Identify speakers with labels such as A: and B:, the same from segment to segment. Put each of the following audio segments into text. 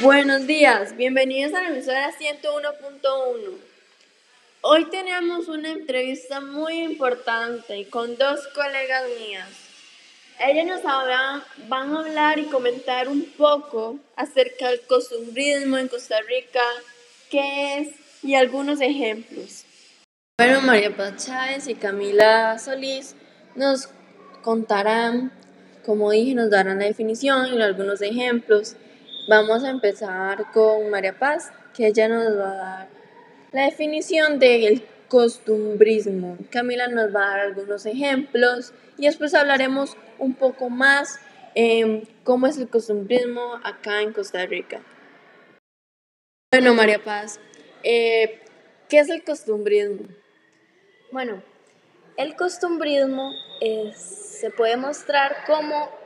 A: Buenos días, bienvenidos a la emisora 101.1. Hoy tenemos una entrevista muy importante con dos colegas mías. Ellas nos van a hablar y comentar un poco acerca del costumbrismo en Costa Rica, qué es y algunos ejemplos. Bueno, María Paz y Camila Solís nos contarán, como dije, nos darán la definición y algunos ejemplos. Vamos a empezar con María Paz, que ella nos va a dar la definición del costumbrismo. Camila nos va a dar algunos ejemplos y después hablaremos un poco más eh, cómo es el costumbrismo acá en Costa Rica. Bueno, María Paz, eh, ¿qué es el costumbrismo?
B: Bueno, el costumbrismo se puede mostrar como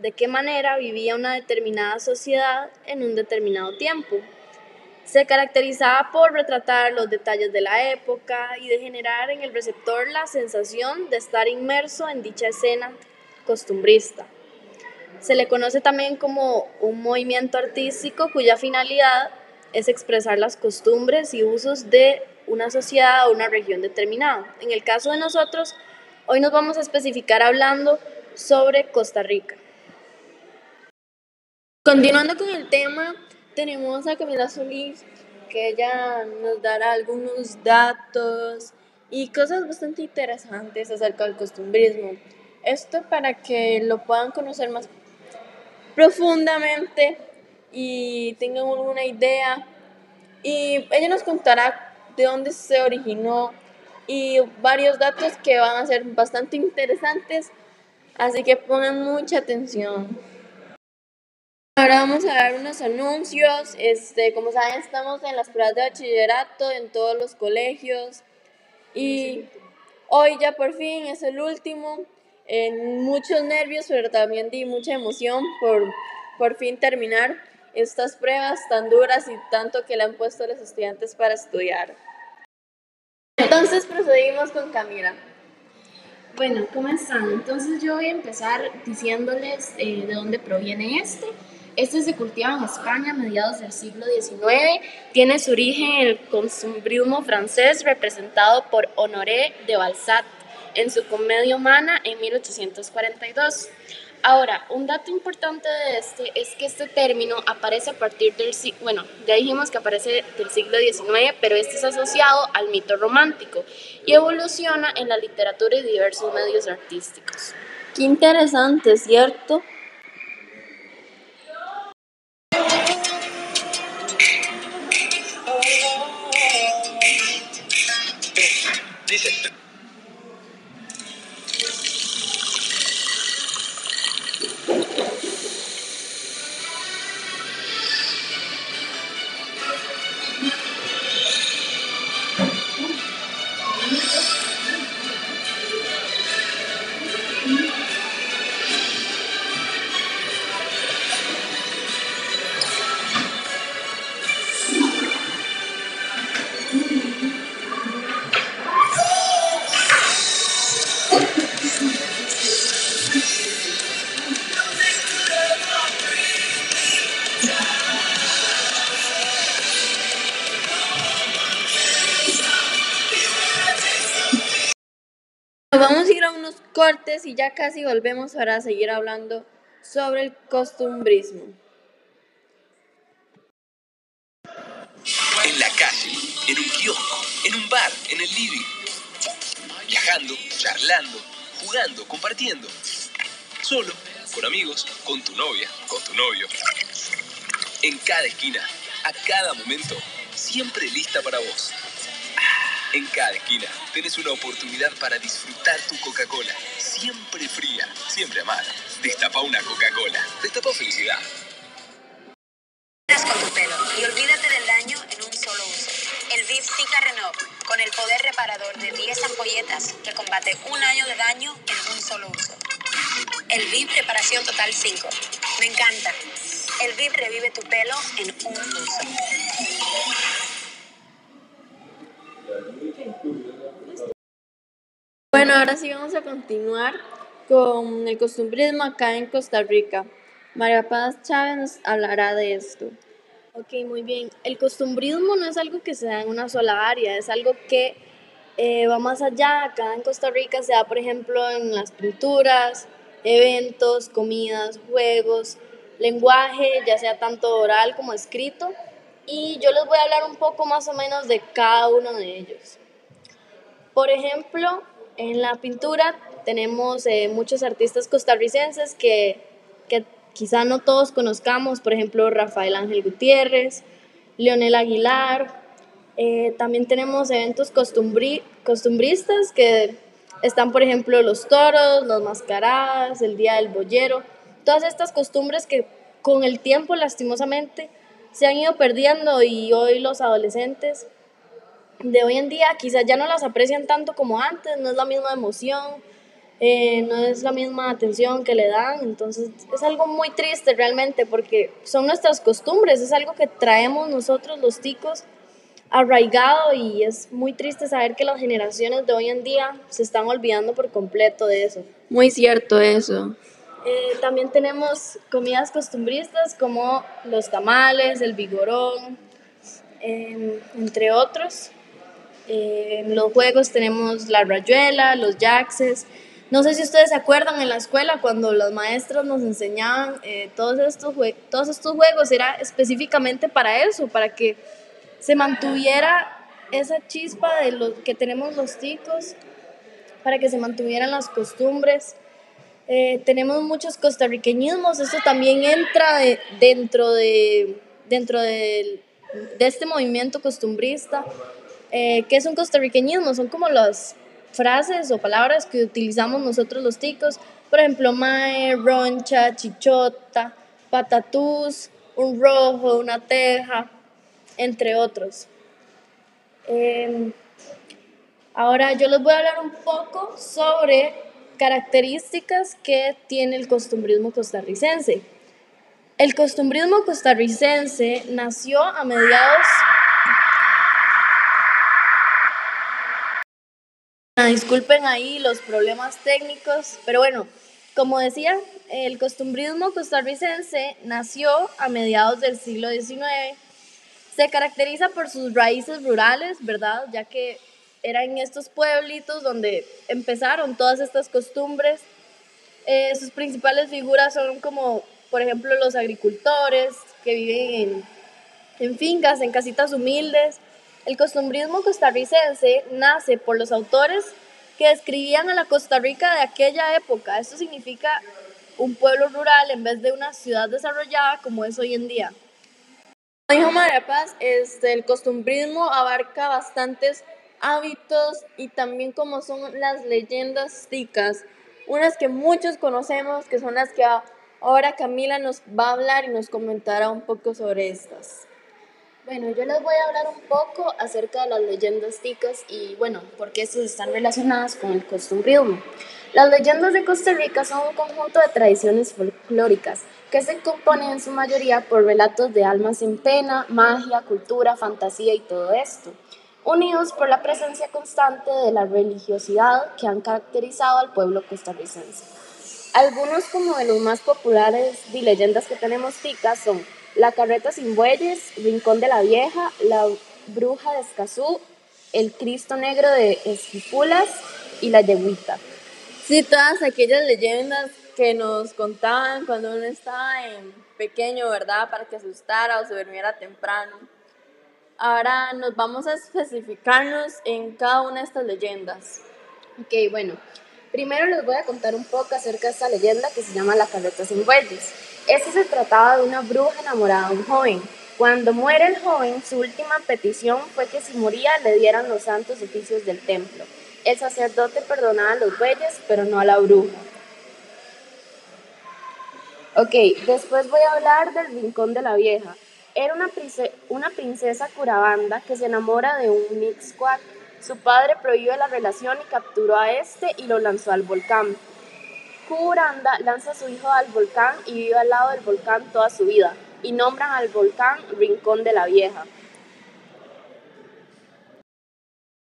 B: de qué manera vivía una determinada sociedad en un determinado tiempo. Se caracterizaba por retratar los detalles de la época y de generar en el receptor la sensación de estar inmerso en dicha escena costumbrista. Se le conoce también como un movimiento artístico cuya finalidad es expresar las costumbres y usos de una sociedad o una región determinada. En el caso de nosotros, hoy nos vamos a especificar hablando sobre Costa Rica.
A: Continuando con el tema, tenemos a Camila Solís, que ella nos dará algunos datos y cosas bastante interesantes acerca del costumbrismo. Esto para que lo puedan conocer más profundamente y tengan alguna idea. Y ella nos contará de dónde se originó y varios datos que van a ser bastante interesantes, así que pongan mucha atención. Ahora vamos a dar unos anuncios. Este, como saben, estamos en las pruebas de bachillerato en todos los colegios y hoy ya por fin es el último. En muchos nervios, pero también di mucha emoción por por fin terminar estas pruebas tan duras y tanto que le han puesto a los estudiantes para estudiar. Entonces procedimos con Camila.
C: Bueno, ¿cómo están? Entonces yo voy a empezar diciéndoles eh, de dónde proviene este. Este se cultiva en España a mediados del siglo XIX. Tiene su origen en el costumbrismo francés representado por Honoré de Balzac en su Comedia Humana en 1842. Ahora, un dato importante de este es que este término aparece a partir del siglo, bueno, ya dijimos que aparece del siglo XIX, pero este es asociado al mito romántico y evoluciona en la literatura y diversos medios artísticos.
A: Qué interesante, ¿cierto? Y ya casi volvemos para seguir hablando sobre el costumbrismo.
D: En la calle, en un kiosco, en un bar, en el living. Viajando, charlando, jugando, compartiendo. Solo, con amigos, con tu novia, con tu novio. En cada esquina, a cada momento, siempre lista para vos. En cada esquina tenés una oportunidad para disfrutar tu Coca-Cola. Siempre fría, siempre amada. Destapa una Coca-Cola. Destapa felicidad.
E: con tu pelo y olvídate del daño en un solo uso. El VIP Zika Renov, con el poder reparador de 10 ampolletas que combate un año de daño en un solo uso. El VIP Reparación Total 5. Me encanta. El VIP revive tu pelo en un uso.
A: Bueno, ahora sí vamos a continuar con el costumbrismo acá en Costa Rica. María Paz Chávez nos hablará de esto.
B: Ok, muy bien. El costumbrismo no es algo que se da en una sola área, es algo que eh, va más allá. Acá en Costa Rica se da, por ejemplo, en las pinturas, eventos, comidas, juegos, lenguaje, ya sea tanto oral como escrito. Y yo les voy a hablar un poco más o menos de cada uno de ellos. Por ejemplo, en la pintura tenemos eh, muchos artistas costarricenses que, que quizá no todos conozcamos, por ejemplo, Rafael Ángel Gutiérrez, Leonel Aguilar. Eh, también tenemos eventos costumbristas que están, por ejemplo, los toros, los mascaradas, el Día del Boyero, todas estas costumbres que con el tiempo, lastimosamente, se han ido perdiendo y hoy los adolescentes de hoy en día quizás ya no las aprecian tanto como antes, no es la misma emoción, eh, no es la misma atención que le dan, entonces es algo muy triste realmente porque son nuestras costumbres, es algo que traemos nosotros los ticos arraigado y es muy triste saber que las generaciones de hoy en día se están olvidando por completo de eso.
A: Muy cierto eso.
B: Eh, también tenemos comidas costumbristas como los tamales, el vigorón, em, entre otros. Eh, en los juegos tenemos la rayuela, los jaxes. No sé si ustedes se acuerdan en la escuela cuando los maestros nos enseñaban eh, todos, estos todos estos juegos, era específicamente para eso, para que se mantuviera esa chispa de lo que tenemos los ticos, para que se mantuvieran las costumbres. Eh, tenemos muchos costarriqueñismos, esto también entra dentro, de, dentro de, de este movimiento costumbrista. Eh, ¿Qué es un costarriqueñismo? Son como las frases o palabras que utilizamos nosotros los ticos. Por ejemplo, mae, roncha, chichota, patatús, un rojo, una teja, entre otros. Em, ahora yo les voy a hablar un poco sobre características que tiene el costumbrismo costarricense. El costumbrismo costarricense nació a mediados disculpen ahí los problemas técnicos, pero bueno, como decía, el costumbrismo costarricense nació a mediados del siglo XIX. Se caracteriza por sus raíces rurales, ¿verdad? Ya que era en estos pueblitos donde empezaron todas estas costumbres. Eh, sus principales figuras son como, por ejemplo, los agricultores que viven en, en fincas, en casitas humildes, el costumbrismo costarricense nace por los autores que describían a la Costa Rica de aquella época. Esto significa un pueblo rural en vez de una ciudad desarrollada como es hoy en día.
A: Como dijo María Paz, este, el costumbrismo abarca bastantes hábitos y también como son las leyendas ticas, unas que muchos conocemos, que son las que ahora Camila nos va a hablar y nos comentará un poco sobre estas.
C: Bueno, yo les voy a hablar un poco acerca de las leyendas ticas y, bueno, por qué estas están relacionadas con el costumbrismo. Las leyendas de Costa Rica son un conjunto de tradiciones folclóricas que se componen en su mayoría por relatos de almas en pena, magia, cultura, fantasía y todo esto, unidos por la presencia constante de la religiosidad que han caracterizado al pueblo costarricense. Algunos como de los más populares de leyendas que tenemos ticas son la Carreta sin Bueyes, Rincón de la Vieja, La Bruja de Escazú, El Cristo Negro de Esquipulas y La Yeguita.
A: Sí, todas aquellas leyendas que nos contaban cuando uno estaba en pequeño, ¿verdad? Para que asustara o se durmiera temprano. Ahora nos vamos a especificarnos en cada una de estas leyendas.
C: Ok, bueno. Primero les voy a contar un poco acerca de esta leyenda que se llama La Carreta sin Bueyes. Este se trataba de una bruja enamorada de un joven. Cuando muere el joven, su última petición fue que si moría le dieran los santos oficios del templo. El sacerdote perdonaba a los bueyes, pero no a la bruja. Ok, después voy a hablar del Rincón de la Vieja. Era una, princesa curabanda que se enamora de un mixquack. Su padre prohíbe la relación y capturó a este y lo lanzó al volcán. Curanda lanza a su hijo al volcán y vive al lado del volcán toda su vida, y nombran al volcán Rincón de la Vieja.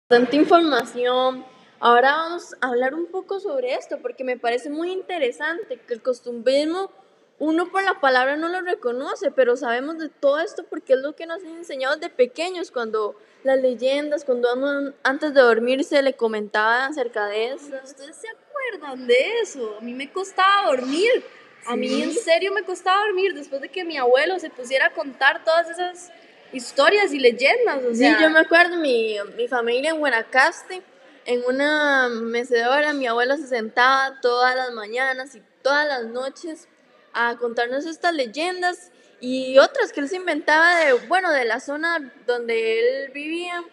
A: Tanta información. Ahora vamos a hablar un poco sobre esto, porque me parece muy interesante que el costumbrismo uno por la palabra no lo reconoce, pero sabemos de todo esto porque es lo que nos han enseñado de pequeños, cuando las leyendas, cuando antes de dormir se le comentaban acerca de eso.
B: ¿Ustedes se acuerdan de eso? A mí me costaba dormir. A mí en serio me costaba dormir después de que mi abuelo se pusiera a contar todas esas historias y leyendas. O sea,
A: Sí, yo me acuerdo, mi, mi familia en Guanacaste, en una mecedora, mi abuelo se sentaba todas las mañanas y todas las noches a contarnos estas leyendas y otras que él se inventaba de, bueno, de la zona donde él vivía.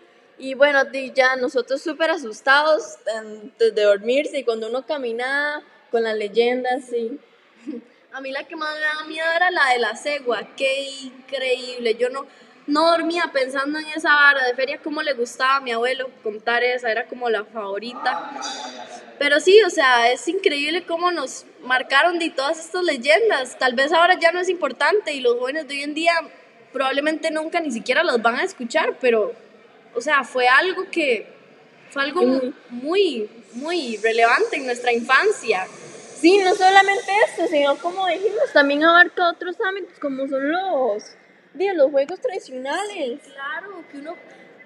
A: Y bueno, ya nosotros súper asustados antes de dormirse y cuando uno caminaba con las leyendas, sí.
B: A mí la que más me daba miedo era la de la cegua. Qué increíble. Yo no, no dormía pensando en esa vara de feria, cómo le gustaba a mi abuelo contar esa, era como la favorita. Pero sí, o sea, es increíble cómo nos marcaron de todas estas leyendas. Tal vez ahora ya no es importante y los jóvenes de hoy en día probablemente nunca ni siquiera las van a escuchar, pero, o sea, fue algo que, fue algo
A: Mm.
B: muy, muy relevante en nuestra infancia.
A: Sí, no solamente esto, sino como dijimos, también abarca otros ámbitos como son los, di, los juegos tradicionales.
B: Claro, que uno...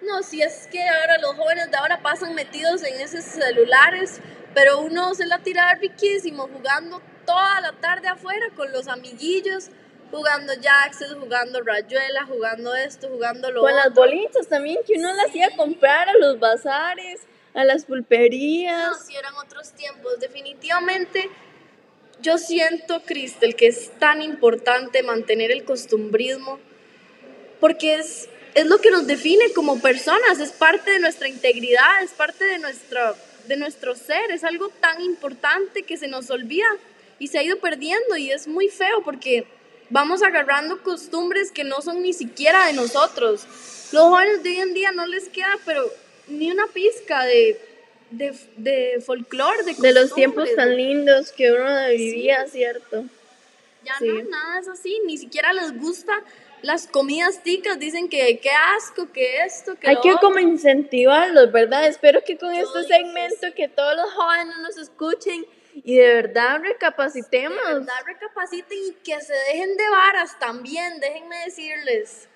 B: No, si es que ahora los jóvenes de ahora pasan metidos en esos celulares, pero uno se la tira riquísimo jugando toda la tarde afuera con los amiguillos, jugando Jackson, jugando Rayuela, jugando esto, jugando lo
A: Con las
B: otro.
A: bolitas también, que uno las iba a comprar a los bazares, a las
B: No,
A: pulperías.
B: si eran otros tiempos. Definitivamente, yo siento, Cristel, que es tan importante mantener el costumbrismo, porque es, es lo que nos define como personas, es parte de nuestra integridad, es parte de, nuestra, de nuestro ser, es algo tan importante que se nos olvida y se ha ido perdiendo y es muy feo porque vamos agarrando costumbres que no son ni siquiera de nosotros. Los jóvenes de hoy en día no les queda, pero ni una pizca de, de, de folclore, de,
A: De los tiempos
B: costumbres.
A: tan lindos que uno vivía, ¿cierto?
B: Ya
A: Sí.
B: no, nada es así, ni siquiera les gusta las comidas ticas, dicen que qué asco, que esto, que
A: Hay
B: lo
A: que
B: otro.
A: como incentivarlos, ¿verdad? Espero que con
B: Yo
A: este segmento que todos los jóvenes nos escuchen y de verdad recapacitemos.
B: De verdad recapaciten y que se dejen de varas también, déjenme decirles.